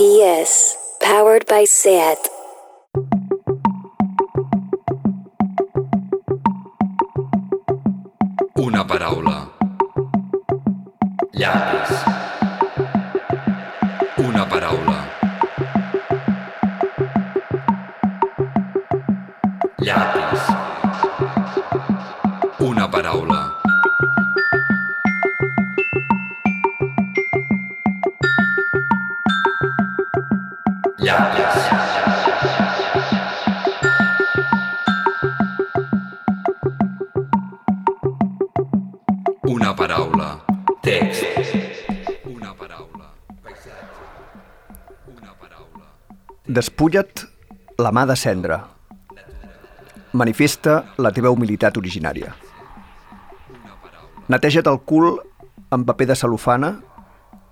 PS, powered by SAT. Una paraula. Llapis. Despulla't la mà de cendra. Manifesta la teva humilitat originària. Neteja't el cul amb paper de cel·lofana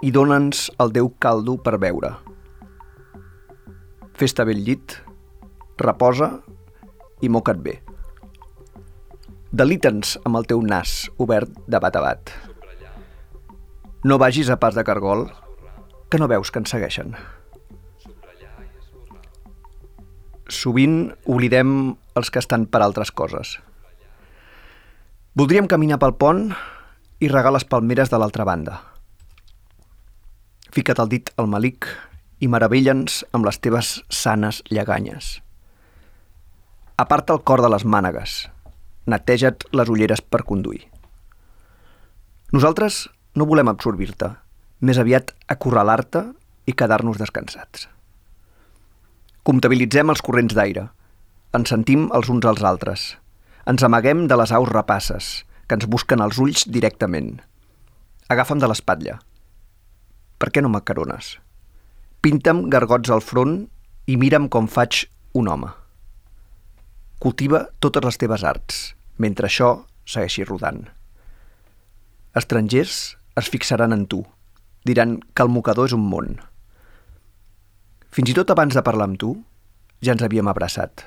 i dona'ns el Déu caldo per beure. Fes-te bé el llit, reposa i moca't bé. Delita'ns amb el teu nas obert de bat a bat. No vagis a pas de cargol, que no veus que ens segueixen. Sovint oblidem els que estan per altres coses. Voldríem caminar pel pont i regar les palmeres de l'altra banda. Fica't el dit al malic i meravella'ns amb les teves sanes lleganyes. Aparta el cor de les mànegues. Neteja't les ulleres per conduir. Nosaltres no volem absorbir-te, més aviat acorralar-te i quedar-nos descansats. Comptabilitzem els corrents d'aire. Ens sentim els uns als altres. Ens amaguem de les aus rapasses, que ens busquen els ulls directament. Agafa'm de l'espatlla. Per què no m'acarones? Pinta'm gargots al front i mira'm com faig un home. Cultiva totes les teves arts, mentre això segueixi rodant. Estrangers es fixaran en tu. Diran que el mocador és un món. Fins i tot abans de parlar amb tu, ja ens havíem abraçat.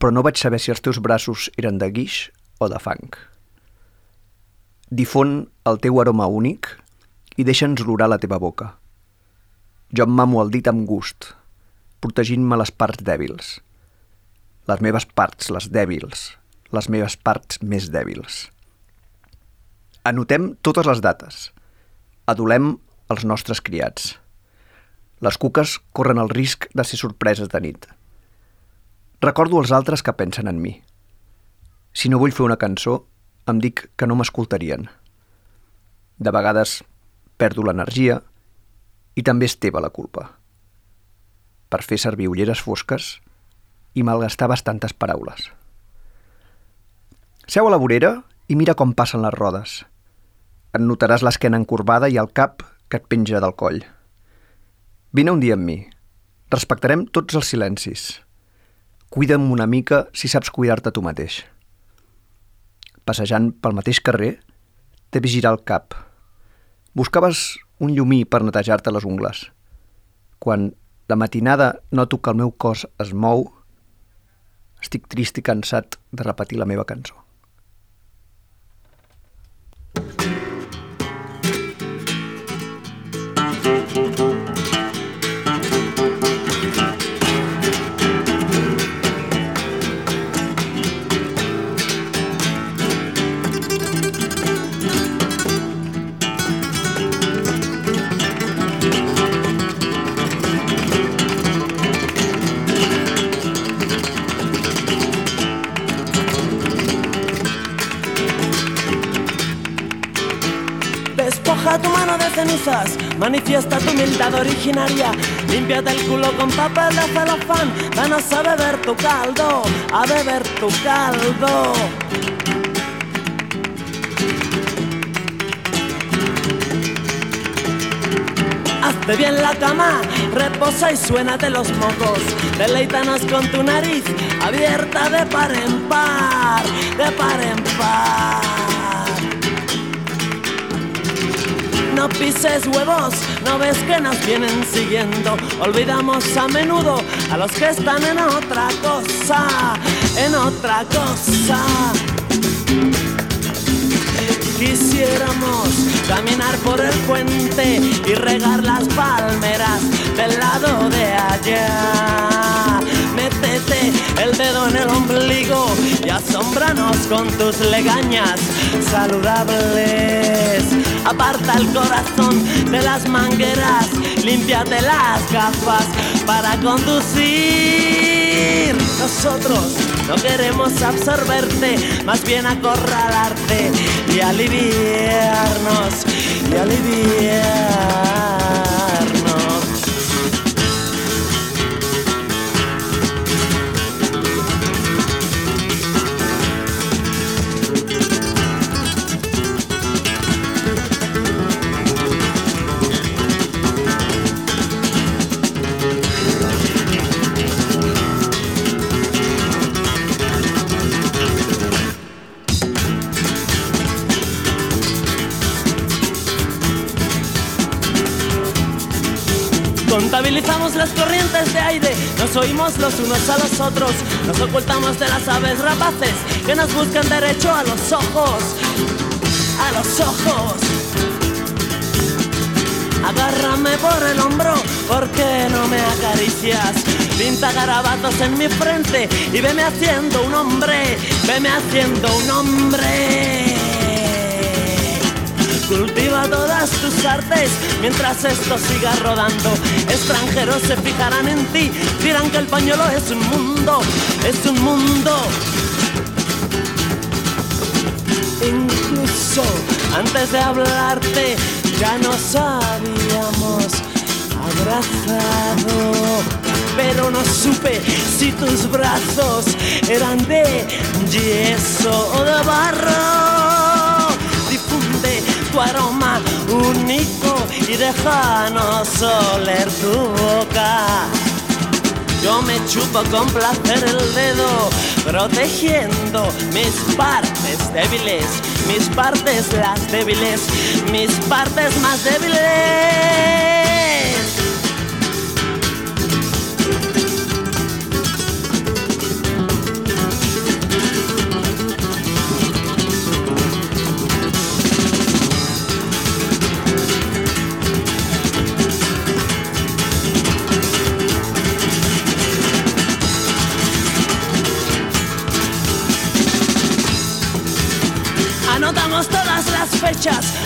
Però no vaig saber si els teus braços eren de guix o de fang. Difon el teu aroma únic i deixa'ns olorar la teva boca. Jo em mamo el dit amb gust, protegint-me les parts dèbils. Les meves parts, les dèbils, les meves parts més dèbils. Anotem totes les dates. Adolem els nostres criats. Les cuques corren el risc de ser sorpreses de nit. Recordo els altres que pensen en mi. Si no vull fer una cançó, em dic que no m'escoltarien. De vegades perdo l'energia i també és teva la culpa. Per fer servir ulleres fosques i malgastar bastantes paraules. Seu a la vorera i mira com passen les rodes. Et notaràs l'esquena encorbada i el cap que et penja del coll. Vine un dia amb mi. Respectarem tots els silencis. Cuida'm una mica si saps cuidar-te tu mateix. Passejant pel mateix carrer, vist girar el cap. Buscaves un llumí per netejar-te les ungles. Quan de matinada noto que el meu cos es mou, estic trist i cansat de repetir la meva cançó. Despoja manifiesta tu humildad originaria. Límpiate el culo con papel de celofán, danos a beber tu caldo, a beber tu caldo. Hazte bien la cama, reposa y suénate los mocos. Deleítanos con tu nariz abierta de par en par, de par en par. No pises huevos, no ves que nos vienen siguiendo. Olvidamos a menudo a los que están en otra cosa, en otra cosa. Quisiéramos caminar por el puente y regar las palmeras del lado de allá. El dedo en el ombligo y asómbranos con tus legañas saludables. Aparta el corazón de las mangueras, límpiate las gafas para conducir. Nosotros no queremos absorberte, más bien acorralarte y aliviarnos y aliviar. Las corrientes de aire, nos oímos los unos a los otros, nos ocultamos de las aves rapaces que nos buscan derecho a los ojos, a los ojos. Agárrame por el hombro, porque no me acaricias? Pinta garabatos en mi frente y veme haciendo un hombre, veme haciendo un hombre. Cultiva todas tus artes mientras esto siga rodando. Extranjeros se fijarán en ti, dirán que el pañuelo es un mundo, es un mundo. Incluso antes de hablarte ya nos habíamos abrazado. Pero no supe si tus brazos eran de yeso y déjanos oler tu boca. Yo me chupo con placer el dedo, protegiendo mis partes débiles, mis partes las débiles, mis partes más débiles.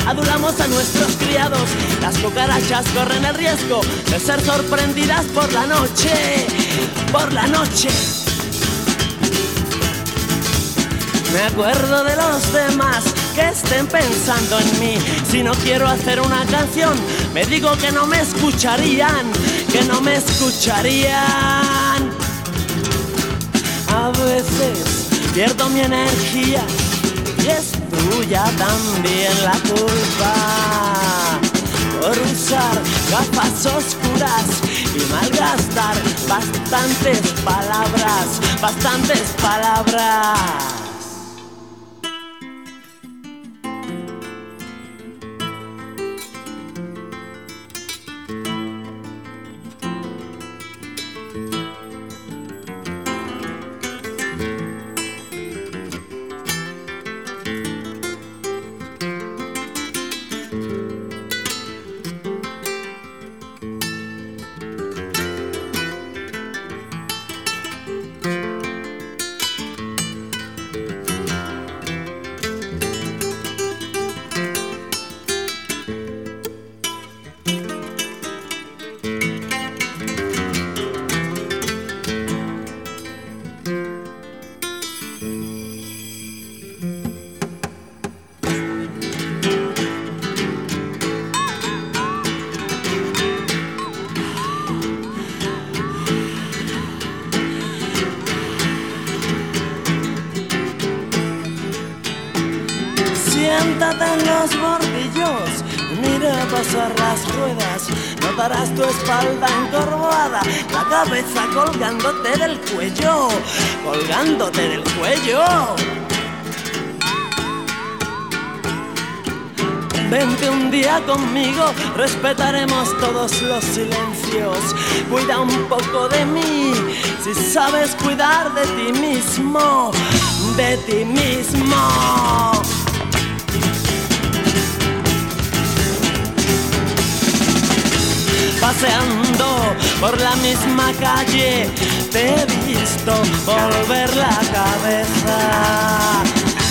Adulamos a nuestros criados. Las cucarachas corren el riesgo de ser sorprendidas por la noche, por la noche. Me acuerdo de los demás que estén pensando en mí. Si no quiero hacer una canción, me digo que no me escucharían, que no me escucharían. A veces pierdo mi energía y tuya también la culpa por usar gafas oscuras y malgastar bastantes palabras, bastantes palabras. Los bordillos, mira pasar las ruedas, notarás tu espalda encorvada, la cabeza colgándote del cuello, colgándote del cuello. Vente un día conmigo, respetaremos todos los silencios. Cuida un poco de mí, si sabes cuidar de ti mismo, de ti mismo. Paseando por la misma calle te he visto volver la cabeza.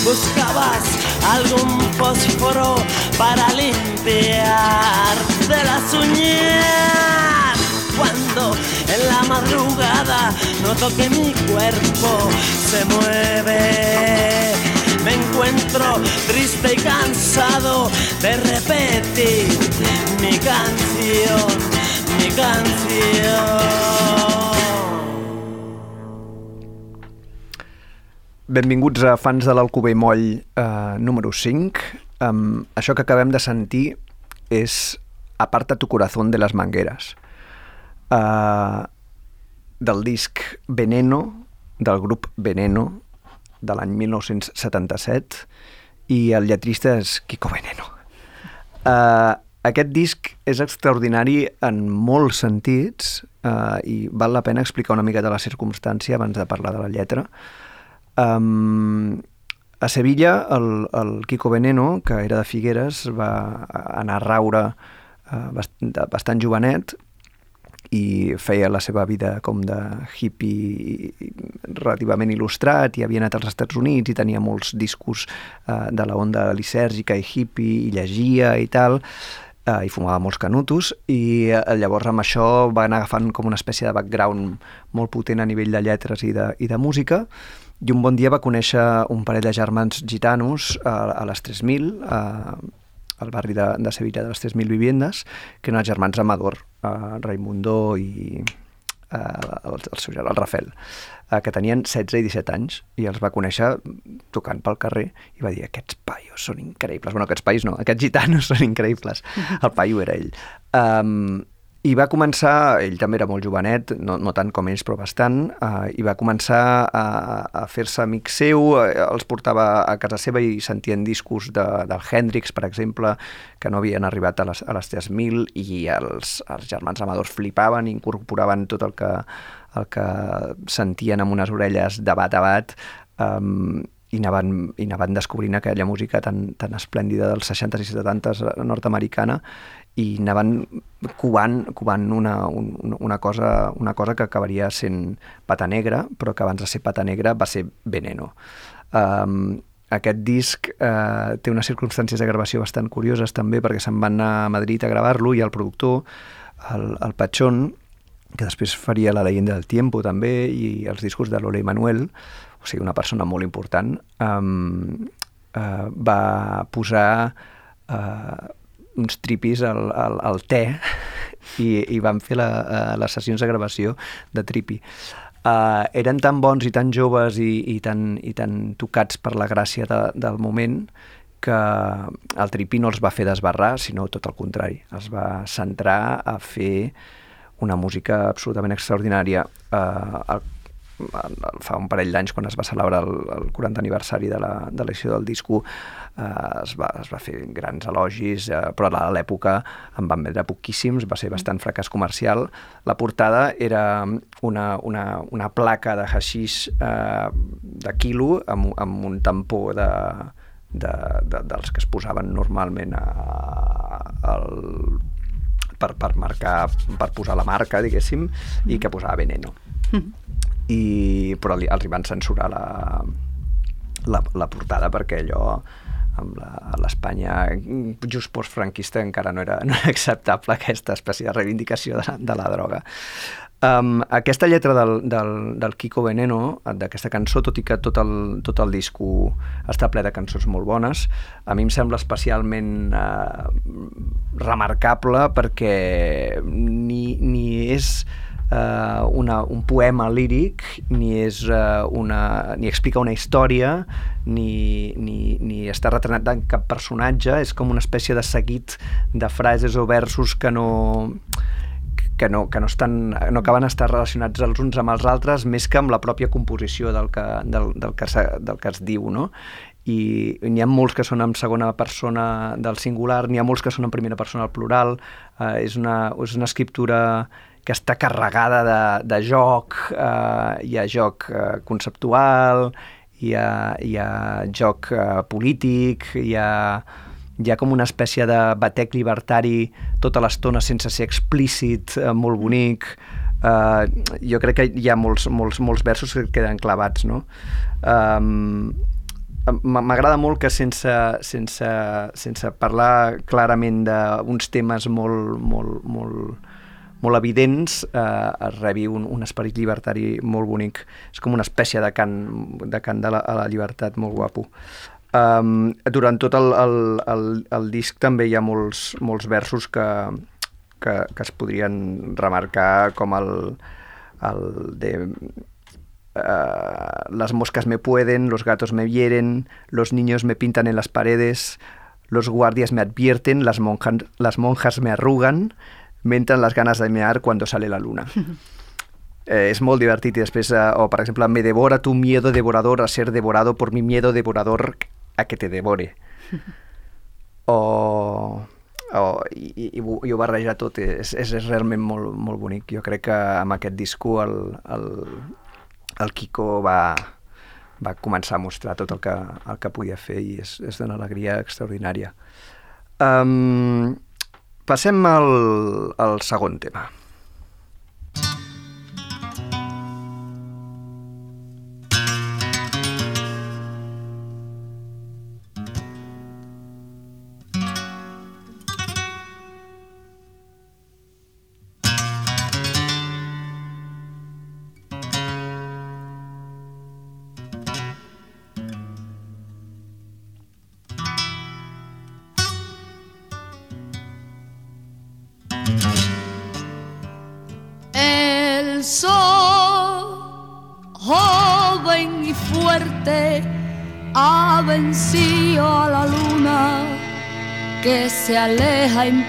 Buscabas algún fósforo para limpiar de las uñas. Cuando en la madrugada noto que mi cuerpo se mueve. Me encuentro triste y cansado de repetir mi canción, mi canción. Benvinguts a fans de l'Alcover Moll eh, número 5. Um, això que acabem de sentir és Aparta tu corazón de les mangueres. Uh, del disc Veneno, del grup Veneno, de l'any 1977, i el lletrista és Kiko Veneno. Uh, aquest disc és extraordinari en molts sentits uh, i val la pena explicar una mica de la circumstància abans de parlar de la lletra. Um, a Sevilla, el, el Kiko Veneno, que era de Figueres, va anar a raure uh, bastant, bastant jovenet i feia la seva vida com de hippie relativament il·lustrat i havia anat als Estats Units i tenia molts discos uh, de la onda lisèrgica i hippie i llegia i tal uh, i fumava molts canutos i uh, llavors amb això va anar agafant com una espècie de background molt potent a nivell de lletres i de, i de música i un bon dia va conèixer un parell de germans gitanos a, a les 3.000, a, al barri de, de Sevilla de les 3.000 viviendes, que eren els germans Amador, uh, Raimundo i uh, el, el seu el Rafel, uh, que tenien 16 i 17 anys, i els va conèixer tocant pel carrer i va dir, aquests paios són increïbles. Bueno, aquests paios no, aquests gitanos són increïbles. El paio era ell. Um, i va començar, ell també era molt jovenet, no, no tant com ells, però bastant, eh, i va començar a, a fer-se amic seu, eh, els portava a casa seva i sentien discos de, del Hendrix, per exemple, que no havien arribat a les, a les 3.000 i els, els germans amadors flipaven, incorporaven tot el que, el que sentien amb unes orelles de bat a bat, um, i anaven, i anaven descobrint aquella música tan, tan esplèndida dels 60s i 70s nord-americana i anaven cubant, cubant una, un, una, cosa, una cosa que acabaria sent pata negra, però que abans de ser pata negra va ser veneno. Um, aquest disc uh, té unes circumstàncies de gravació bastant curioses també perquè se'n van anar a Madrid a gravar-lo i el productor, el, el Pachón, que després faria La leyenda del tiempo també i els discos de Lola i Manuel, o sigui, una persona molt important, um, uh, va posar uh, uns tripis al, al, al te i, i vam fer la, uh, les sessions de gravació de tripi. Uh, eren tan bons i tan joves i, i, tan, i tan tocats per la gràcia de, del moment que el tripi no els va fer desbarrar, sinó tot el contrari. Els va centrar a fer una música absolutament extraordinària. Uh, el fa un parell d'anys quan es va celebrar el, el 40 aniversari de l'elecció de del disco eh, es, va, es va fer grans elogis eh, però a l'època en van vendre poquíssims va ser bastant fracàs comercial la portada era una, una, una placa de haixís eh, de quilo amb, amb un tampó de, de, de, dels que es posaven normalment a, al, per, per marcar, per posar la marca, diguéssim, i que posava veneno. Mm -hmm i, però li, els hi van censurar la, la, la portada perquè allò amb l'Espanya just postfranquista encara no era, no era acceptable aquesta espècie de reivindicació de la, de la droga. Um, aquesta lletra del, del, del Kiko Veneno, d'aquesta cançó, tot i que tot el, tot el disco està ple de cançons molt bones, a mi em sembla especialment uh, remarcable perquè ni, ni és eh, una, un poema líric, ni, és, eh, una, ni explica una història, ni, ni, ni està retratat en cap personatge, és com una espècie de seguit de frases o versos que no que no, que no, estan, no acaben estar relacionats els uns amb els altres més que amb la pròpia composició del que, del, del que, del que es diu, no? i n'hi ha molts que són en segona persona del singular, n'hi ha molts que són en primera persona al plural, eh, és, una, és una escriptura que està carregada de, de joc, eh, hi ha joc eh, conceptual, hi ha, hi ha joc eh, polític, hi ha, hi ha com una espècie de batec llibertari tota l'estona sense ser explícit, eh, molt bonic. Uh, jo crec que hi ha molts, molts, molts versos que queden clavats, no? Um, M'agrada molt que sense, sense, sense parlar clarament d'uns temes molt, molt, molt, molt evidents eh, es rebi un, un esperit llibertari molt bonic. És com una espècie de cant de, cant de la, a la llibertat molt guapo. Um, durant tot el, el, el, el disc també hi ha molts, molts versos que, que, que es podrien remarcar com el, el de Uh, las moscas me pueden, los gatos me hieren, los niños me pintan en las paredes, los guardias me advierten, las, monjas, las monjas me arrugan, me entran las ganas de mear cuando sale la luna. eh, és molt divertit i després, eh, o per exemple, me devora tu miedo devorador a ser devorado por mi miedo devorador a que te devore. o, o i, i, i, ho, i ho barreja tot, és, és, és realment molt, molt bonic. Jo crec que amb aquest disco el, el, el Kiko va, va començar a mostrar tot el que, el que podia fer i és, és d'una alegria extraordinària. Um, passem al, al segon tema. El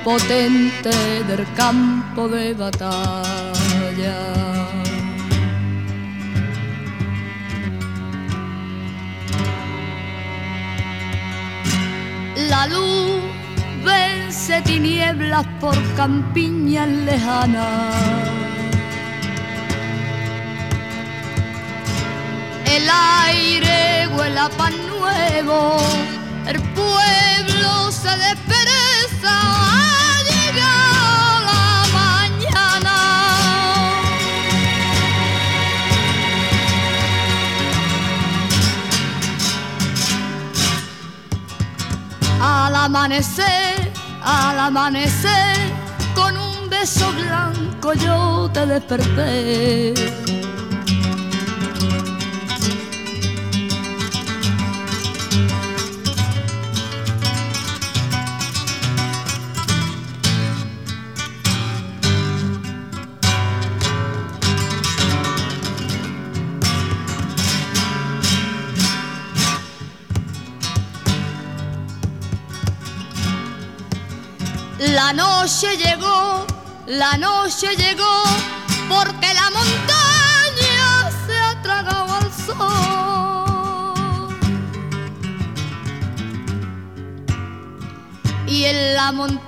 aleja impotente del campo de batalla. La luz vence tinieblas por campiñas lejanas. El aire huele a pan nuevo, el pueblo se despereza, Al amanecer, al amanecer, con un beso blanco yo te desperté. La noche llegó, la noche llegó, porque la montaña se ha tragado al sol. Y en la montaña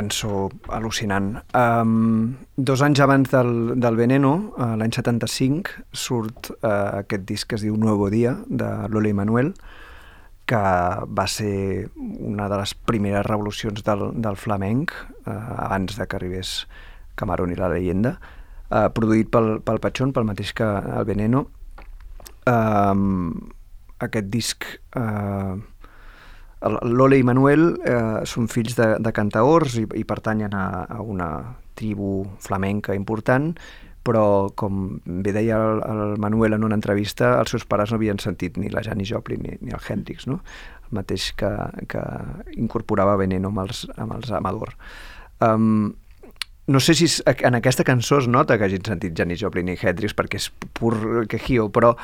cançó al·lucinant. Um, dos anys abans del, del Veneno, uh, l'any 75, surt uh, aquest disc que es diu Nuevo Dia, de Lola i Manuel, que va ser una de les primeres revolucions del, del flamenc, uh, abans de que arribés Camarón i la leyenda, uh, produït pel, pel Pachón, pel mateix que el Veneno. Um, aquest disc... Uh, Lola i Manuel eh, són fills de, de cantaors i, i pertanyen a, a una tribu flamenca important, però com bé deia el, el Manuel en una entrevista, els seus pares no havien sentit ni la Janis Joplin ni, ni el Hendrix, no? el mateix que, que incorporava Veneno amb els, amb els Amador. Um, no sé si en aquesta cançó es nota que hagin sentit Janis Joplin i Hendrix perquè és pur quejío, però,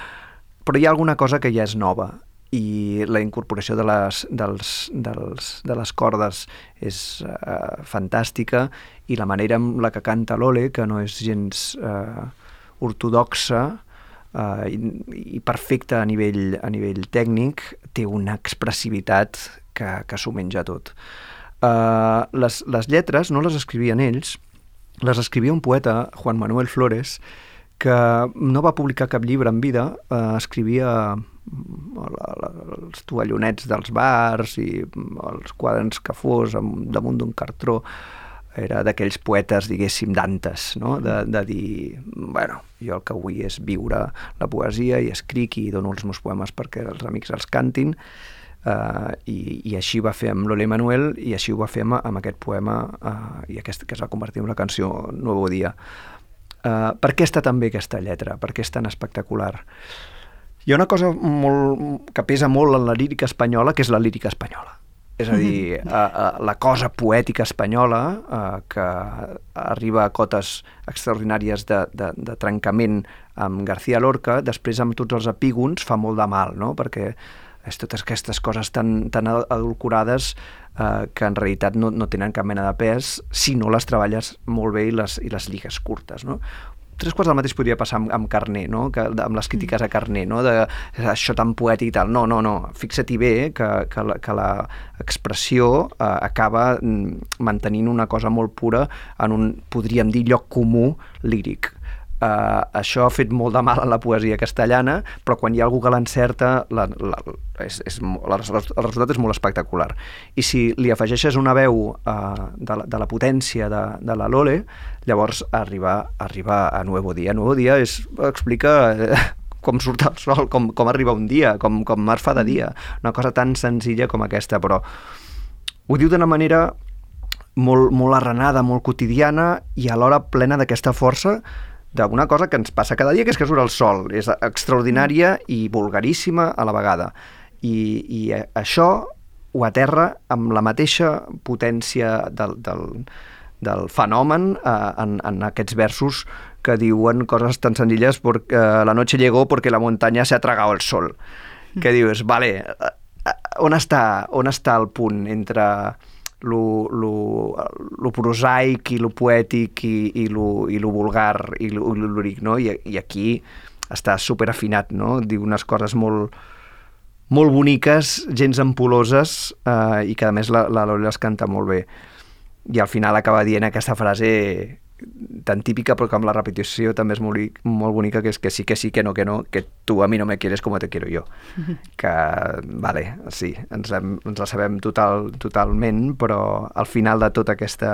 però hi ha alguna cosa que ja és nova i la incorporació de les, dels, dels, de les cordes és uh, fantàstica i la manera amb la que canta l'Ole, que no és gens uh, ortodoxa uh, i, i perfecta a nivell, a nivell tècnic, té una expressivitat que, que s'ho menja tot. Uh, les, les lletres no les escrivien ells, les escrivia un poeta, Juan Manuel Flores, que no va publicar cap llibre en vida, eh, escrivia la- la- els toallonets dels bars i mm, els quadres que fos am- damunt d'un cartró era d'aquells poetes, diguéssim, d'antes, no? de, de dir, bueno, jo el que vull és viure la poesia i escric i dono els meus poemes perquè els amics els cantin, uh, i, i així va fer amb l'Ole Manuel i així ho va fer amb, amb aquest poema uh, i aquest, que es va convertir en una canció Nuevo Dia. Uh, per què està tan bé aquesta lletra? Per què és tan espectacular? Hi ha una cosa molt, que pesa molt en la lírica espanyola, que és la lírica espanyola. És a dir, uh, uh, la cosa poètica espanyola, uh, que arriba a cotes extraordinàries de, de, de trencament amb García Lorca, després amb tots els epígons fa molt de mal, no? perquè és totes aquestes coses tan, tan adulcorades eh, que en realitat no, no tenen cap mena de pes si no les treballes molt bé i les, i les lligues curtes, no? Tres quarts del mateix podria passar amb, amb Carné, no? que, amb les crítiques a Carné, no? de això tan poètic i tal. No, no, no, fixa-t'hi bé que, que, la, que la expressió eh, acaba mm, mantenint una cosa molt pura en un, podríem dir, lloc comú líric. Uh, això ha fet molt de mal a la poesia castellana, però quan hi ha algú que l'encerta, la, la, és, és, mo- el res- el resultat és molt espectacular. I si li afegeixes una veu uh, de, la, de la potència de, de la Lole, llavors arriba, arriba a Nuevo Dia. Nuevo Dia és, explica eh, com surt el sol, com, com arriba un dia, com, com es fa de dia. Una cosa tan senzilla com aquesta, però ho diu d'una manera molt, molt arrenada, molt quotidiana i alhora plena d'aquesta força d'una cosa que ens passa cada dia, que és que surt el sol. És extraordinària i vulgaríssima a la vegada. I, i eh, això ho aterra amb la mateixa potència del, del, del fenomen eh, en, en aquests versos que diuen coses tan senzilles porque eh, la noche llegó porque la montaña se ha tragado el sol. Que dius, vale, eh, eh, on està, on està el punt entre lo, lo, lo prosaic i lo poètic i, i, lo, i lo vulgar i lo, i no? I, I aquí està super afinat, no? Diu unes coses molt, molt boniques, gens ampuloses eh, i que a més la, la Loli les canta molt bé. I al final acaba dient aquesta frase tan típica però que amb la repetició també és molt, molt bonica que és que sí, que sí, que no, que no, que tu a mi no me quieres como te quiero yo. Que, vale, sí, ens, hem, ens la sabem total, totalment, però al final de tota aquesta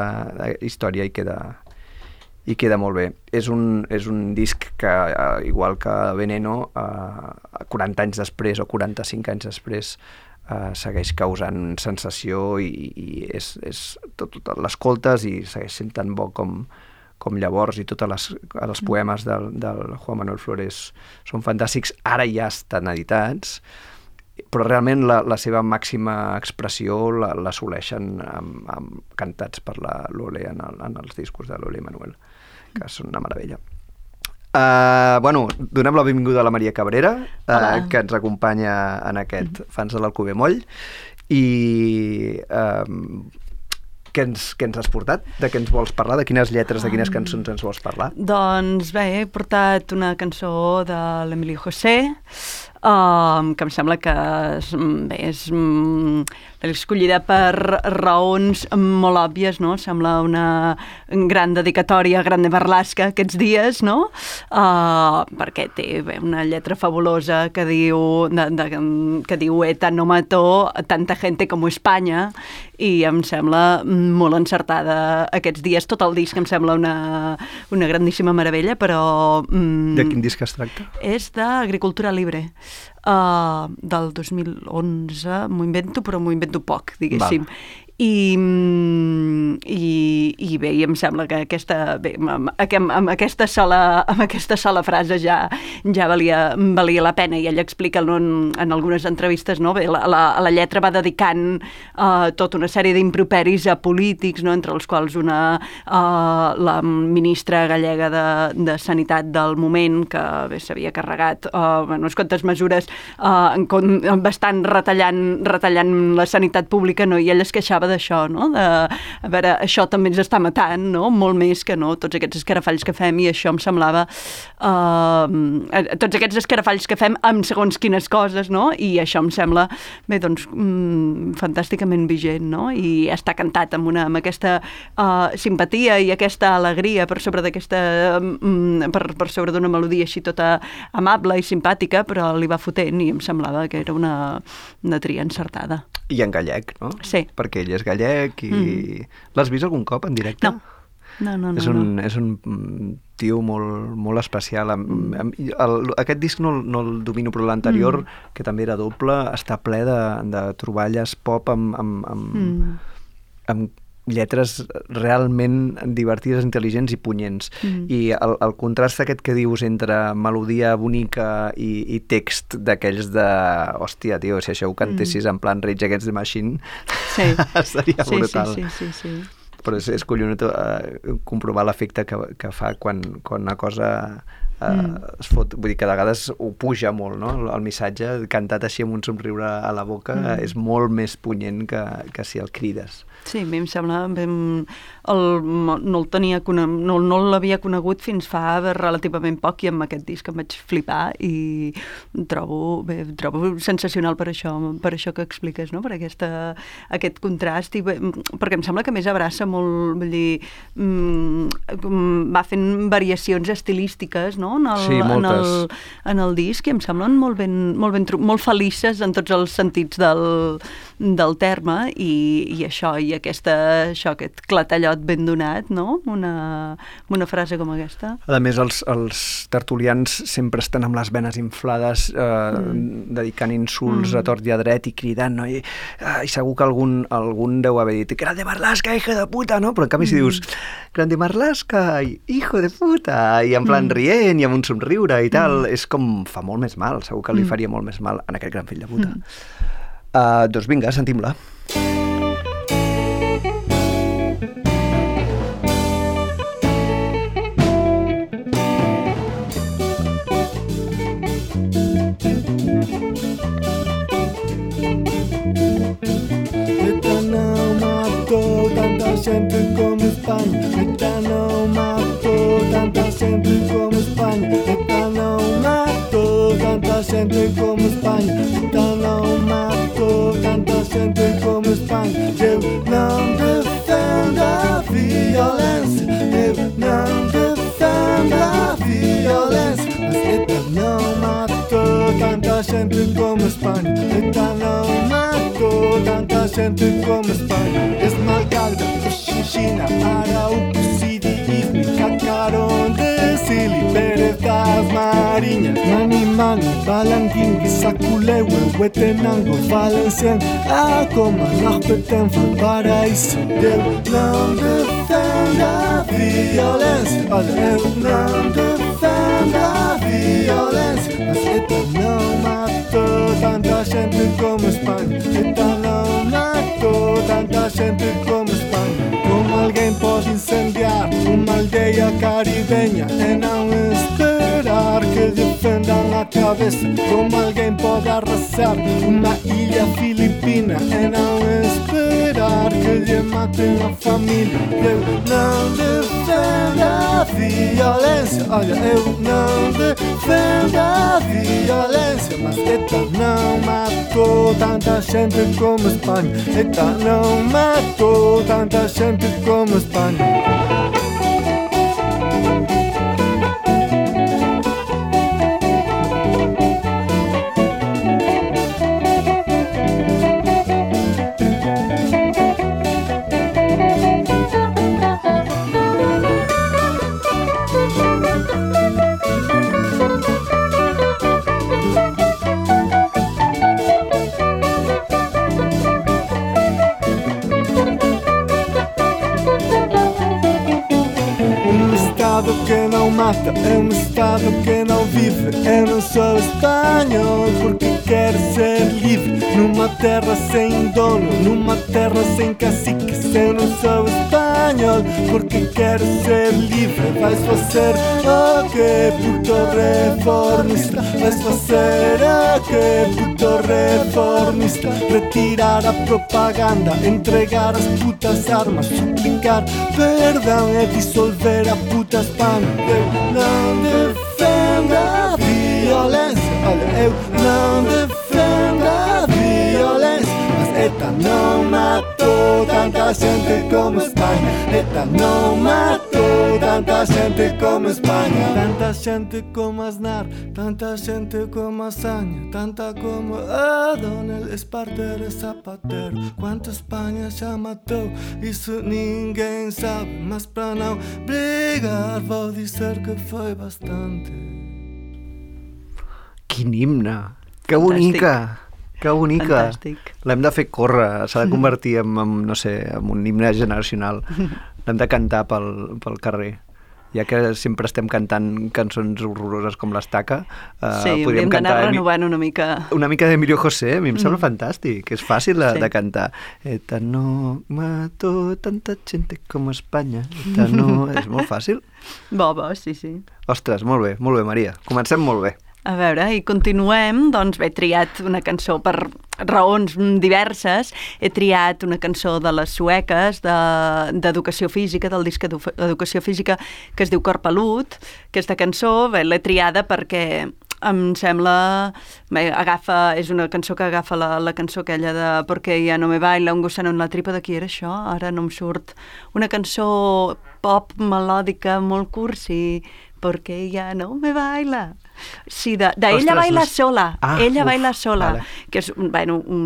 història hi queda, i queda molt bé. És un, és un disc que, eh, igual que Veneno, eh, 40 anys després o 45 anys després, eh, segueix causant sensació i, i és, és tot, tot l'escoltes i segueix sent tan bo com, com llavors i tots els poemes del, del Juan Manuel Flores són fantàstics, ara ja estan editats, però realment la, la seva màxima expressió la- l'assoleixen amb, amb, cantats per la Lole en, el, en els discos de Lole Manuel, que són una meravella. Uh, bueno, donem la benvinguda a la Maria Cabrera, Hola. uh, que ens acompanya en aquest Fans de l'Alcover Moll. I uh, què, ens, què ens has portat? De què ens vols parlar? De quines lletres, de quines cançons ens vols parlar? Doncs bé, he portat una cançó de l'Emili José, um, que em sembla que és, mm, bé, és mm, escollida per raons molt òbvies, no? Sembla una gran dedicatòria a Grande Marlaska aquests dies, no? Uh, perquè té bé, una lletra fabulosa que diu, de, de, que diu ETA no mató tanta gente com Espanya i em sembla molt encertada aquests dies. Tot el disc em sembla una, una grandíssima meravella, però... Mm, De quin disc es tracta? és d'Agricultura Libre, uh, del 2011, m'ho invento, però m'ho invento poc, diguéssim. I, mm, i, i bé, i em sembla que aquesta, bé, amb, amb, amb, aquesta sola, amb aquesta sola frase ja, ja valia, valia la pena i ell explica en, en algunes entrevistes no? bé, la, la, la lletra va dedicant uh, tota una sèrie d'improperis a polítics, no? entre els quals una uh, la ministra gallega de, de Sanitat del moment que bé s'havia carregat uh, unes quantes mesures uh, en, bastant retallant, retallant la sanitat pública no? i ell es queixava d'això, no? de, a veure, això també ens està matant, no? molt més que no tots aquests escarafalls que fem i això em semblava uh, tots aquests escarafalls que fem amb segons quines coses, no? i això em sembla bé, doncs, mm, fantàsticament vigent no? i està cantat amb, una, amb aquesta uh, simpatia i aquesta alegria per sobre d'aquesta mm, per, per sobre d'una melodia així tota amable i simpàtica, però li va fotent i em semblava que era una, una tria encertada. I en gallec, no? Sí. Perquè ell és gallec i... Mm. L'has vist algun cop en directe? No. No, no, no. és, un, no. és un tio molt, molt especial. Mm. El, el, aquest disc no, no el domino, però l'anterior, mm. que també era doble, està ple de, de troballes pop amb, amb, amb, Mm. amb lletres realment divertides, intel·ligents i punyents. Mm. I el, el contrast aquest que dius entre melodia bonica i, i text d'aquells de... Hòstia, tio, si això ho cantessis en plan Rage Against the Machine, Sí. seria sí, brutal. Sí, sí, sí, sí. Però és, és collonut eh, comprovar l'efecte que, que fa quan, quan una cosa eh, Mm. es fot. Vull dir que de vegades ho puja molt, no? El, el missatge cantat així amb un somriure a la boca Mm. és molt més punyent que, que si el crides. Sí, a mi em sembla... Ben, el, no el tenia no, no l'havia conegut fins fa relativament poc i amb aquest disc em vaig flipar i trobo, bé, trobo sensacional per això, per això que expliques, no? per aquesta, aquest contrast, i bé, perquè em sembla que més abraça molt, vull dir, mm, va fent variacions estilístiques no? en, el, Sí, en, el, en el disc i em semblen molt ben, molt, ben, molt felices en tots els sentits del, del terme i, i això, i aquesta, això, aquest clatallot ben donat, no? Una, una frase com aquesta. A més, els, els tertulians sempre estan amb les venes inflades, eh, mm. dedicant insults mm. a tort i a dret i cridant, no? I, ah, i segur que algun, algun deu haver dit «Grande Marlaska, hijo de puta!», no? Però en canvi si dius «Grande Marlaska, hijo de puta!» i en plan mm. rient i amb un somriure i tal, mm. és com... fa molt més mal, segur que li faria molt més mal en aquest gran fill de puta. Mm. Uh, doncs vinga, sentim-la. Esta gente como Espanha. Esta não matou tanta gente como Espanha. Eu não defendo a violência. Eu não defendo a violência. Mas esta não matou tanta gente como Espanha. Esta não matou tanta gente como Espanha. Esmalcalda, China, Arauco, Barón de Sili, Pérez Mariñas, Mani Mani, Balanguín, Guisacule, Huehuetenango, Valencian, Acoma, Najpeten, Valparaíso, del plan de la violencia, del plan de la violencia, mas no mató tanta gente como caribenha e não esperar que defendam a cabeça? Como alguém pode arrasar uma ilha filipina e não esperar que lhe matem a família? Eu não defendo a violência, olha, eu não defendo a violência, mas ETA não matou tanta gente como Espanha. ETA não matou tanta gente como Espanha. Mata é um estado que não vive. Eu não sou espanhol porque quero ser livre. Numa terra sem dono, numa terra sem caciques. Eu não sou espanhol porque quero ser livre. Vais fazer o que, puto reformista? Vais fazer o que, puto reformista? Retirar a propaganda, entregar as putas armas, suplicar perdão e dissolver a Eu não defendo a violência, olha, eu não defendo a violência, mas ETA não matou tanta gente como Espanha. ETA não matou tanta gente como Espanha. Tanta gente como Aznar, tanta gente como Azaña, tanta como O'Donnell, Espartero e Zapatero. Quanta Espanha já matou, isso ninguém sabe, mas para não brigar vou dizer que foi bastante. Quin himne! Que Fantàstic. bonica! Que bonica! L'hem de fer córrer, s'ha de convertir en, en, no sé, en un himne generacional. L'hem de cantar pel, pel carrer. Ja que sempre estem cantant cançons horroroses com l'estaca, eh, Sí, hauríem d'anar renovant una mica... una mica d'Emilio José, a mi em sembla fantàstic, és fàcil Sí. de cantar. Eta no mató tanta gente com Espanya, eta no... és molt fàcil. Bo, bo, sí, sí. Ostres, molt bé, molt bé, Maria. Comencem molt bé. A veure, i continuem, doncs bé, he triat una cançó per raons diverses. He triat una cançó de les sueques de- d'educació física, del disc Edu- Educació Física, que es diu Cor Pelut. Aquesta cançó, l'he triada perquè em sembla... Bé, agafa, és una cançó que agafa la, la cançó aquella de Porque ya no me baila un gusano en la tripa, de qui era això? Ara no em surt. Una cançó pop melòdica, molt cursi, Porque ya no me baila. Sí, de, de Ostres, Ella baila no sola. Ah, Ella uf, baila sola, vale. que és bueno, un,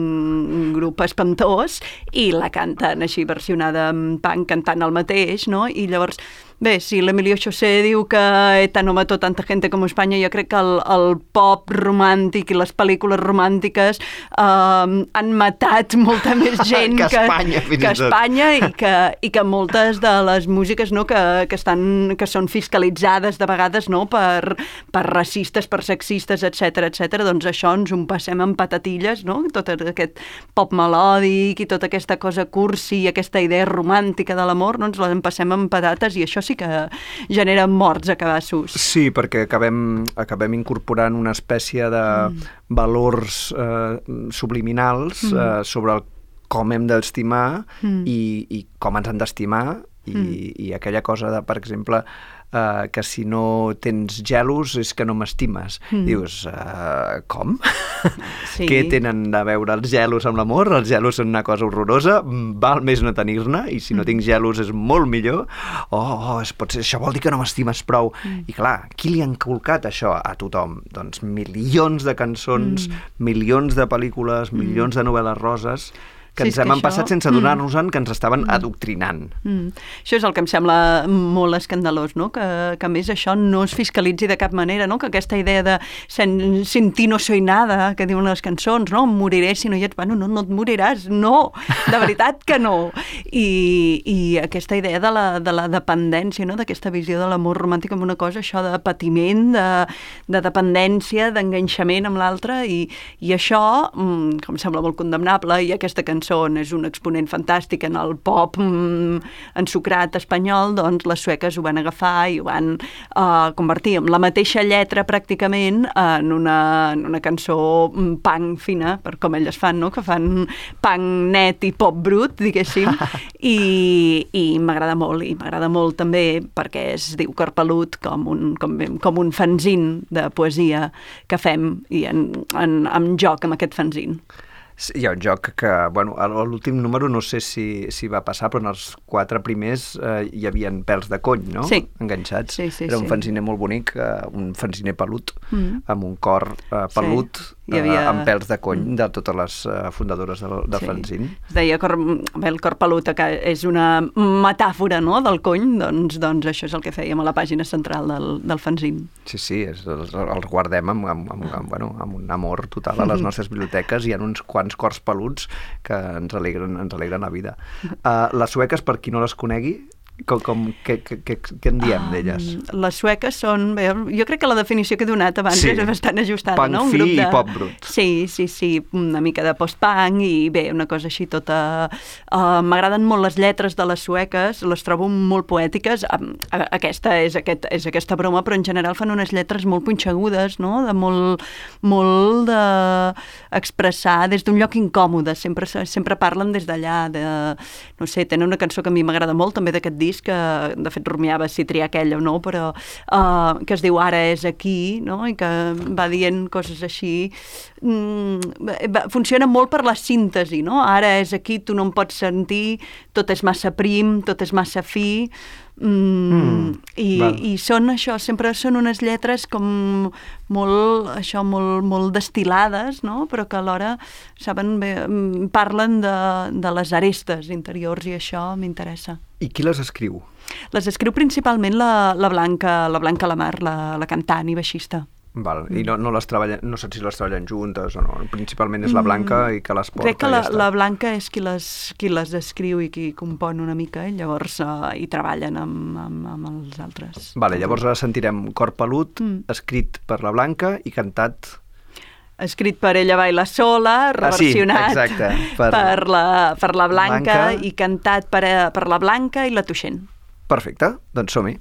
un grup espantós i la canten així versionada en punk, cantant el mateix, no? I llavors, bé, si l'Emilio José diu que ETA no mató tanta gente com Espanya, jo crec que el, el pop romàntic i les pel·lícules romàntiques eh, han matat molta més gent Que Espanya, que tot. Espanya i que, i que moltes de les músiques no, que, que, estan, que són fiscalitzades de vegades no, per, per racistes, per sexistes, etc etc. doncs això ens ho passem en patatilles, no? tot aquest pop melòdic i tota aquesta cosa cursi i aquesta idea romàntica de l'amor, no? ens la passem en patates i això sí que genera morts a cabassos. Sí, perquè acabem, acabem incorporant una espècie de valors eh, subliminals eh, sobre el com hem d'estimar i, i com ens han d'estimar i, i aquella cosa de, per exemple, eh, que si no tens gelos és que no m'estimes. Dius, eh, com? Sí. Què tenen a veure els gelos amb l'amor? Els gelos són una cosa horrorosa, mm, val més no tenir-ne, i si no tinc gelos és molt millor. Oh, oh es pot ser, això vol dir que no m'estimes prou. I clar, qui li ha inculcat això a tothom? Doncs milions de cançons, milions de pel·lícules, milions de novel·les roses, que Sí, ens hem que empassat això- sense adonar-nos-en que ens estaven adoctrinant. Mm. Això és el que em sembla molt escandalós, no? que, que a més això no es fiscalitzi de cap manera, no? que aquesta idea de sen, sentir no soy nada, que diuen les cançons, no? em moriré si no hi ets... Bueno, no, no et moriràs, no, de veritat que no. I, i aquesta idea de la, de la dependència, no? d'aquesta visió de l'amor romàntic com una cosa, això de patiment, de, de dependència, d'enganxament amb l'altre, i, i això, mm, com em sembla molt condemnable, i aquesta cançó és un exponent fantàstic en el pop mm, ensucrat espanyol, doncs les sueques ho van agafar i ho van uh, convertir amb la mateixa lletra pràcticament en una, en una cançó mm, punk fina, per com elles fan, no? que fan punk net i pop brut, diguéssim, i, i m'agrada molt, i m'agrada molt també perquè es diu Corpelut com un, com, com un fanzin de poesia que fem i en, en, en joc amb aquest fanzin. Sí, Hi ha un joc que, bueno, a l'últim número no sé si, si va passar, però en els quatre primers eh, hi havien pèls de cony, no? Sí. Enganxats. Sí, sí, Era un sí. fanziner molt bonic, eh, un fanziner pelut, Mm. amb un cor eh, pelut, Hi havia- eh, amb pèls de cony de totes les eh, fundadores del, del Sí. fanzin. Es deia cor, bé, el cor pelut, que és una metàfora no, del cony, doncs, doncs això és el que fèiem a la pàgina central del, del fanzin. Sí, sí, és, els, els guardem amb, amb, amb, amb, bueno, amb un amor total a les nostres biblioteques. Hi ha uns quants cors peluts que ens alegren, ens alegren la vida. Uh, les sueques, per qui no les conegui, com, com, què, què, què, en diem d'elles? Um, les sueques són... Bé, jo crec que la definició que he donat abans Sí. és bastant ajustada, Punk no? fi i pop brut. Sí, sí, sí, una mica de post-punk i bé, una cosa així tota... Uh, M'agraden molt les lletres de les sueques, les trobo molt poètiques. Um, aquesta és, aquest, és aquesta broma, però en general fan unes lletres molt punxegudes, no? De molt, molt de expressar des d'un lloc incòmode. Sempre, sempre parlen des d'allà, de... No sé, tenen una cançó que a mi m'agrada molt, també d'aquest disc, que de fet rumiava si triar aquella o no, però uh, que es diu Ara és aquí, no? i que va dient coses així. Mm, va, funciona molt per la síntesi, no? Ara és aquí, tu no em pots sentir, tot és massa prim, tot és massa fi, Mm, Mm, i, val. i són això, sempre són unes lletres com molt, això, molt, molt destilades, no? però que alhora saben bé, mm, parlen de, de les arestes interiors i això m'interessa. I qui les escriu? Les escriu principalment la, la Blanca, la Blanca Lamar, la, la cantant i baixista. Val. I no, no les treballen, no saps si les treballen juntes o no. Principalment és la Blanca i que les porta Mm, Crec que la, ja la Blanca és qui les, qui les escriu i qui compon una mica, i llavors uh, hi treballen amb, amb, amb els altres. Vale, llavors ara sentirem Cor pelut, Mm. escrit per la Blanca i cantat escrit per ella baila sola, Ah, sí, reversionat exacte, per- per, per, la, per la Blanca, Blanca. i cantat per, eh, per la Blanca i la Tuixent. Perfecte, doncs som-hi.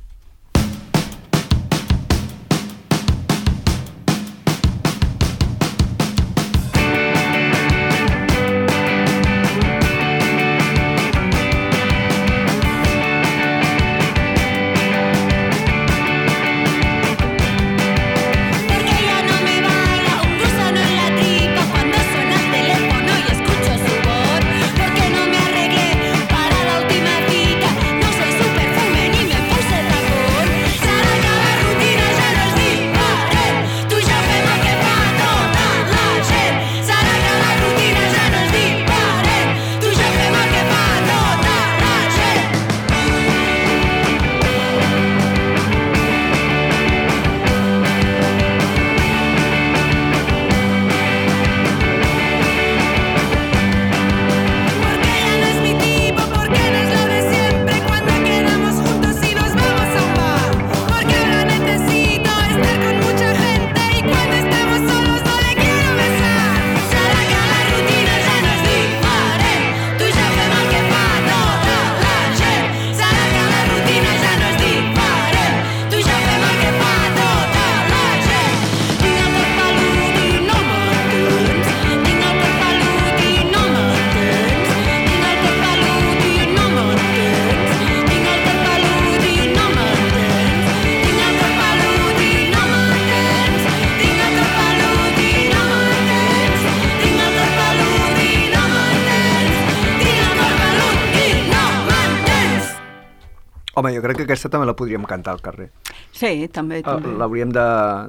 Home, jo crec que aquesta també la podríem cantar al carrer. Sí, també, Eh, també. L'hauríem de,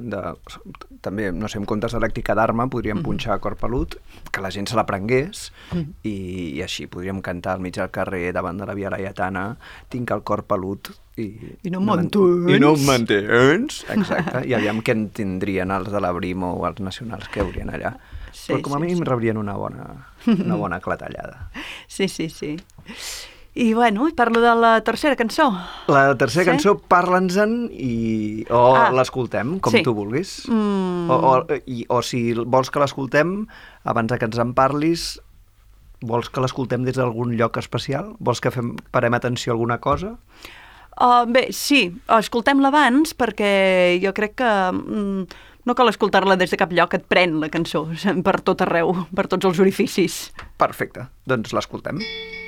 de... També, no sé, en comptes d'elèctrica d'arma, podríem punxar a cor pelut, que la gent se l'aprengués, i, i així podríem cantar al mig del carrer, davant de la Via Laietana, tinc el cor pelut i... I no mantens. I no em mantens. Exacte. I aviam què en tindrien els de la Brimo o els nacionals que haurien allà. Sí, Però com a sí, mínim sí. rebrien una bona, una bona clatellada. Sí, sí, sí. I bueno, parlo de la tercera cançó. La tercera Sí? cançó, parla'ns-en i... o Ah. l'escoltem, com Sí. tu vulguis. Mm. O, o, i, o si vols que l'escoltem, abans que ens en parlis, vols que l'escoltem des d'algun lloc especial? Vols que fem, parem atenció a alguna cosa? Uh, bé, sí, escoltem-la abans perquè jo crec que mm, no cal escoltar-la des de cap lloc, et pren la cançó per tot arreu, per tots els orificis. Perfecte, doncs l'escoltem. Let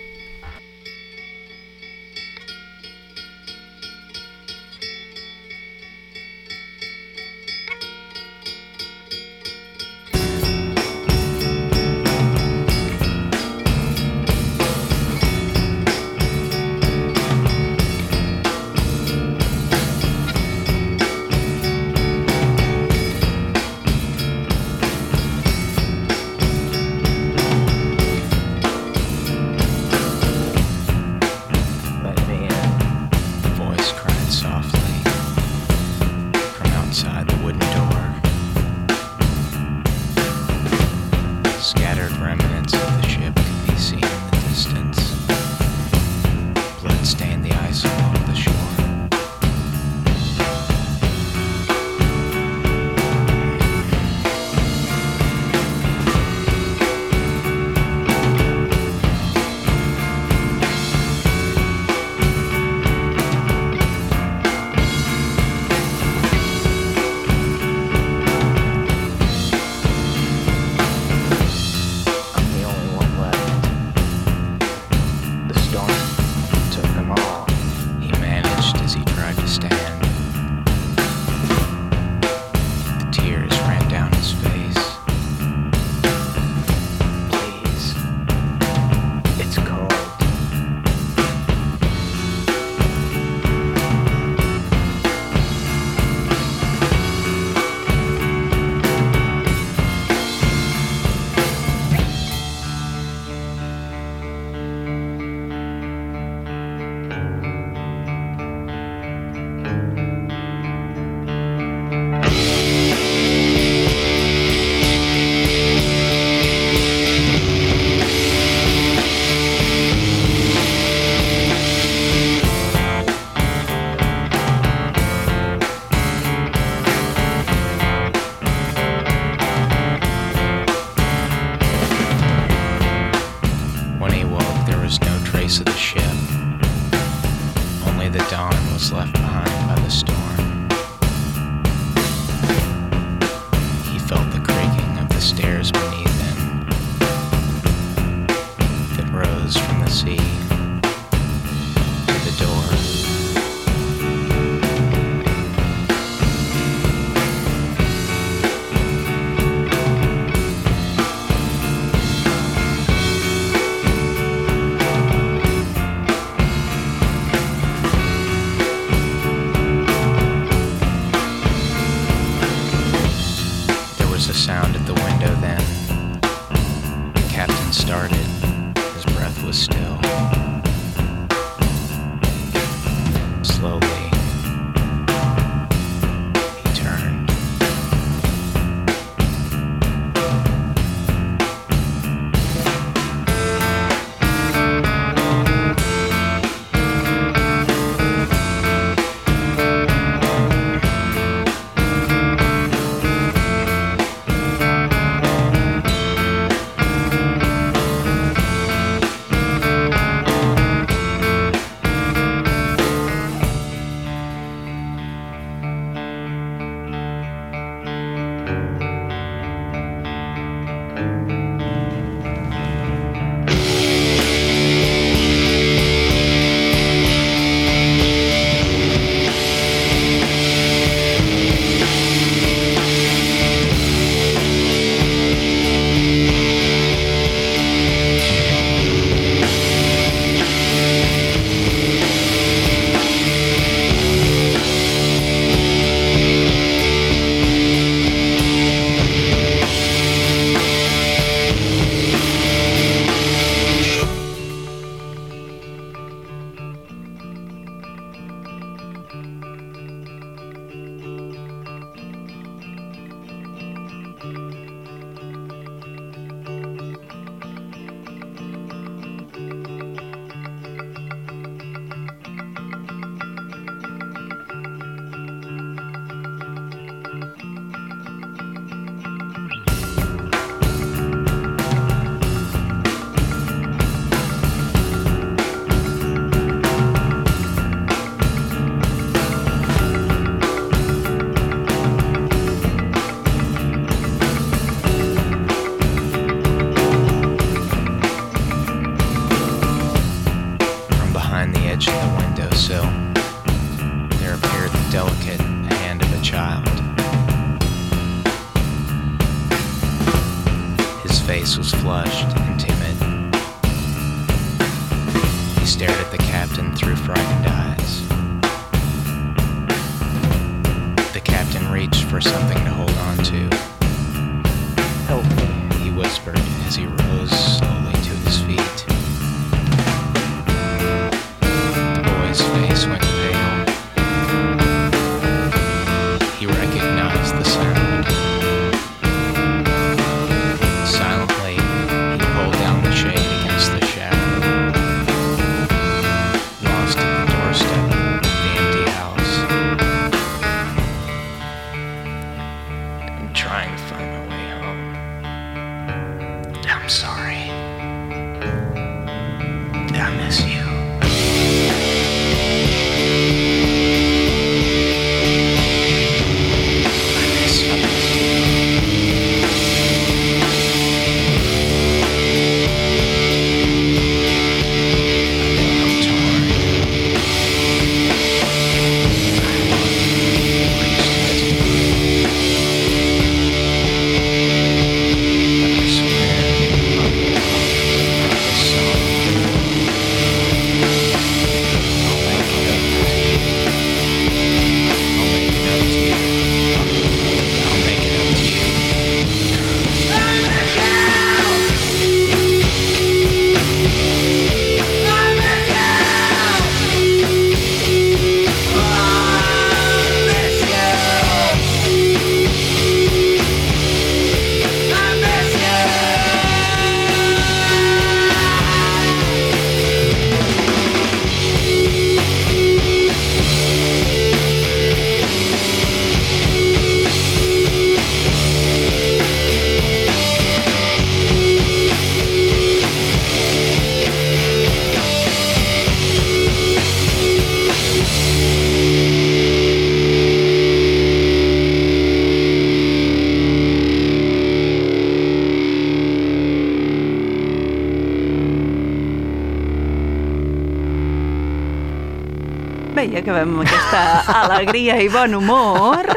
acabem amb aquesta alegria i bon humor.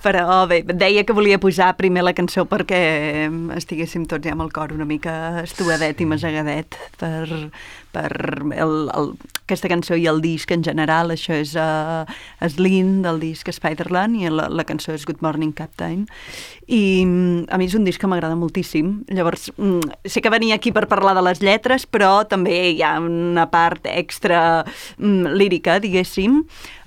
Però bé, deia que volia posar primer la cançó perquè estiguéssim tots ja amb el cor una mica estuadet i masegadet per, per el, el, aquesta cançó i el disc en general. Això és uh, Slin del disc Spiderland i la, la cançó és Good Morning Captain. I mm, a mi és un disc que m'agrada moltíssim. Llavors, mm, sé que venia aquí per parlar de les lletres, però també hi ha una part extra mm, lírica, diguéssim,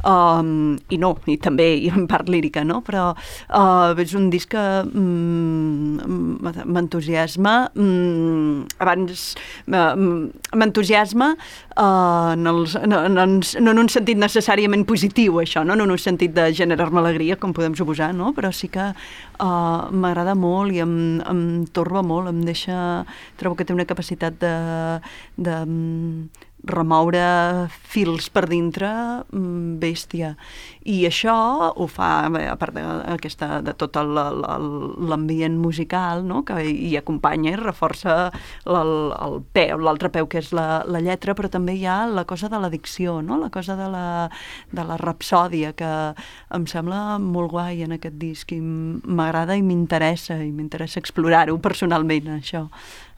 um, i no, i també hi ha part lírica, no? Però uh, és un disc que mm, m'entusiasma. Mm, abans m'entusiasma uh, en, els, en, en, no en un sentit necessàriament positiu, això, no? no en un sentit de generar-me alegria, com podem suposar, no? però sí que uh, m'agrada molt i em, em torba molt, em deixa... Trobo que té una capacitat de, de mm, remoure fils per dintre mm, bèstia. I això ho fa, a part d'aquesta, de tot l'ambient musical, no? que hi acompanya i reforça el, peu, l'altre peu que és la, la lletra, però també hi ha la cosa de l'addicció, no? la cosa de la, de la rapsòdia, que em sembla molt guai en aquest disc i m'agrada i m'interessa, i m'interessa explorar-ho personalment, això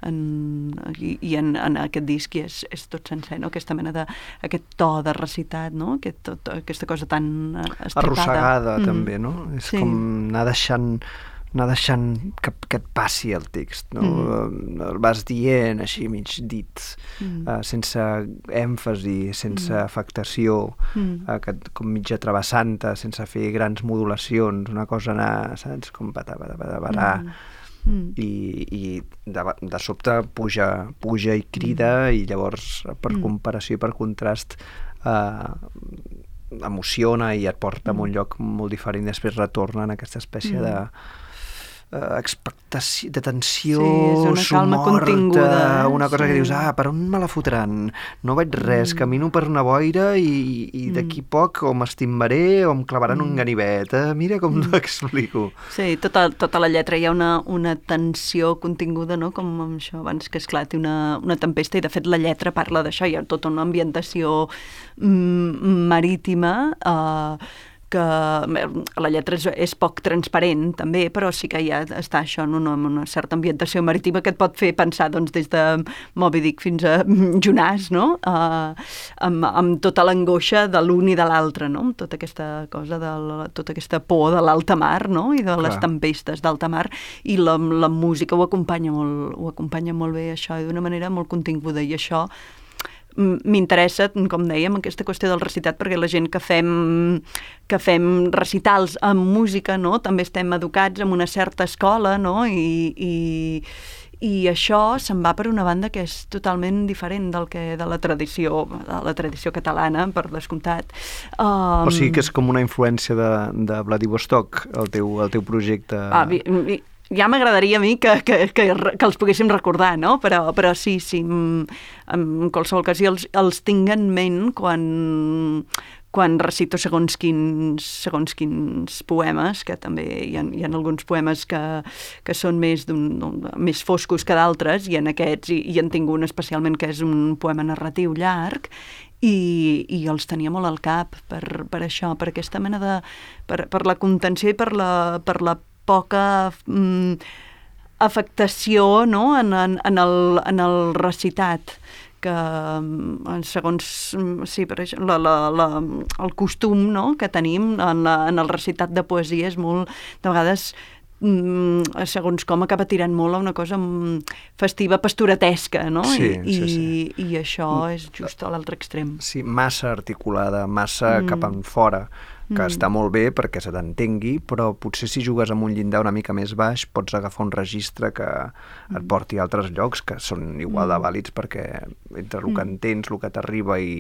en, i, i en, en aquest disc i és, és tot sencer, no? aquesta mena de aquest to de recitat, no? Aquest, tot, aquesta cosa tan estripada. arrossegada també, no? És sí. com anar deixant anar deixant que, que et passi el text, no? Mm. El vas dient així mig dit, mm. uh, sense èmfasi, sense mm. afectació, Mm. uh, que, com mitja travessant sense fer grans modulacions, una cosa anar, saps? Com bata, bata, bata, Mm. i, i de, de sobte puja, puja i crida i llavors per Mm. comparació i per contrast eh, emociona i et porta Mm. a un lloc molt diferent i després retorna en aquesta espècie de eh, expectació, de tensió, Sí, una continguda, eh? una cosa que Sí. dius, ah, per on me la fotran? No veig res, Mm. camino per una boira i, i d'aquí poc o m'estimbaré o em clavaran Mm. un ganivet. Eh? Mira com t'ho explico. Sí, tota, tota la lletra hi ha una, una tensió continguda, no? com amb això, abans que esclati una, una tempesta, i de fet la lletra parla d'això, hi ha tota una ambientació mm, marítima, eh, que la lletra és, és poc transparent també, però sí que ja està això en una, en una certa ambientació marítima que et pot fer pensar doncs, des de Moby Dick fins a Jonàs, no? Uh, amb, amb tota l'angoixa de l'un i de l'altre, no? amb tota aquesta cosa, de la, tota aquesta por de l'alta mar no? i de les Clar. tempestes d'alta mar i la, la música ho acompanya molt, ho acompanya molt bé això i d'una manera molt continguda i això m'interessa, com dèiem, aquesta qüestió del recitat, perquè la gent que fem, que fem recitals amb música, no? també estem educats en una certa escola, no? I, i, i això se'n va per una banda que és totalment diferent del que de la tradició, de la tradició catalana, per descomptat. Um, O sigui que és com una influència de, de Vladivostok, el teu, el teu projecte. Ah, vi, vi, ja m'agradaria a mi que, que, que, que els poguéssim recordar, no? Però, però sí, sí, mm, en qualsevol cas els, els tinc en ment quan, quan recito segons quins, segons quins poemes, que també hi ha, hi ha alguns poemes que, que són més, més foscos que d'altres, i en aquests i, i en tinc un especialment que és un poema narratiu llarg, i, i els tenia molt al cap per, per això, per aquesta mena de... per, per la contenció i per la, per la poca mm, afectació no? en, en, en, el, en el recitat que mm, segons mm, sí, per això, la, la, la, el costum no? que tenim en, la, en el recitat de poesia és molt, de vegades mm, segons com acaba tirant molt a una cosa festiva, pasturatesca, no? Sí, I, sí, sí. I, I això és just a l'altre extrem. Sí, massa articulada, massa mm. cap en fora, que mm. està molt bé perquè se t'entengui, però potser si jugues amb un llindar una mica més baix pots agafar un registre que et porti a altres llocs que són igual de vàlids perquè entre el que entens, el que t'arriba i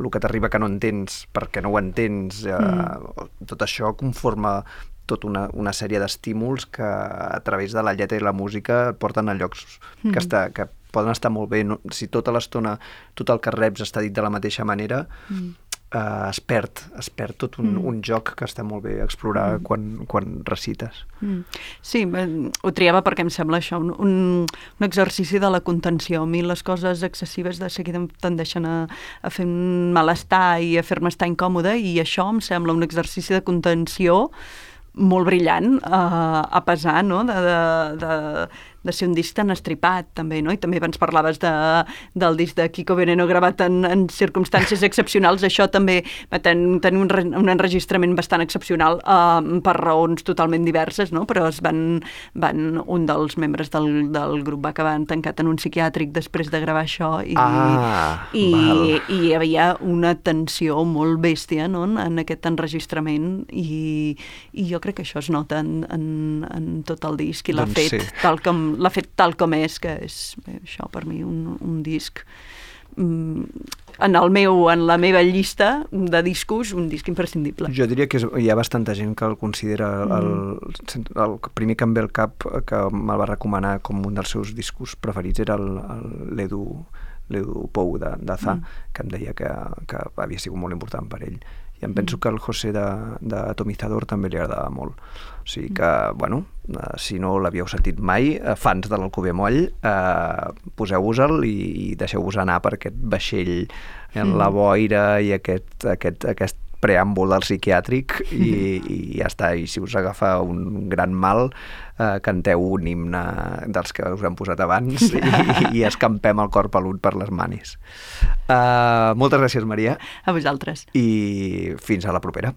el que t'arriba que no entens perquè no ho entens, eh, tot això conforma tota una, una sèrie d'estímuls que a través de la lletra i la música et porten a llocs que, està, que poden estar molt bé. No, si tota l'estona tot el que reps està dit de la mateixa manera, mm. Eh, es perd, es perd tot un, mm. un joc que està molt bé explorar mm. quan, quan recites. Mm. Sí, eh, ho triava perquè em sembla això, un, un, un exercici de la contenció. A mi les coses excessives de seguida em tendeixen a, a fer un malestar i a fer-me estar incòmode i això em sembla un exercici de contenció molt brillant a, a pesar no? de, de, de, de ser un disc tan estripat també, no? I també abans parlaves de, del disc de Kiko Veneno gravat en, en circumstàncies excepcionals, això també va ten, tenir un, un enregistrament bastant excepcional eh, per raons totalment diverses, no? Però es van, van, un dels membres del, del grup va acabar tancat en un psiquiàtric després de gravar això i, Ah, i, val. i hi havia una tensió molt bèstia no? en, en aquest enregistrament i, i jo crec que això es nota en, en, en tot el disc i l'ha Doncs fet, sí. tal com, l'ha fet tal com és, que és bé, això per mi un, un disc mm, en, el meu, en la meva llista de discos, un disc imprescindible. Jo diria que és, hi ha bastanta gent que el considera el, el, el primer que em ve al cap que me'l va recomanar com un dels seus discos preferits era l'Edu l'Edu Pou de, de Za, que em deia que, que havia sigut molt important per ell. I em penso que el José de, de Atomizador també li agradava molt. O sigui que, bueno, eh, si no l'havíeu sentit mai, eh, fans de l'Alcover Moll, eh, poseu-vos-el i, i deixeu-vos anar per aquest vaixell en la boira i aquest, aquest, aquest preàmbul del psiquiàtric i, i ja està, i si us agafa un gran mal eh, canteu un himne dels que us han posat abans i, i escampem el cor pelut per les manis. Uh, moltes gràcies, Maria, A vosaltres. i fins a la propera.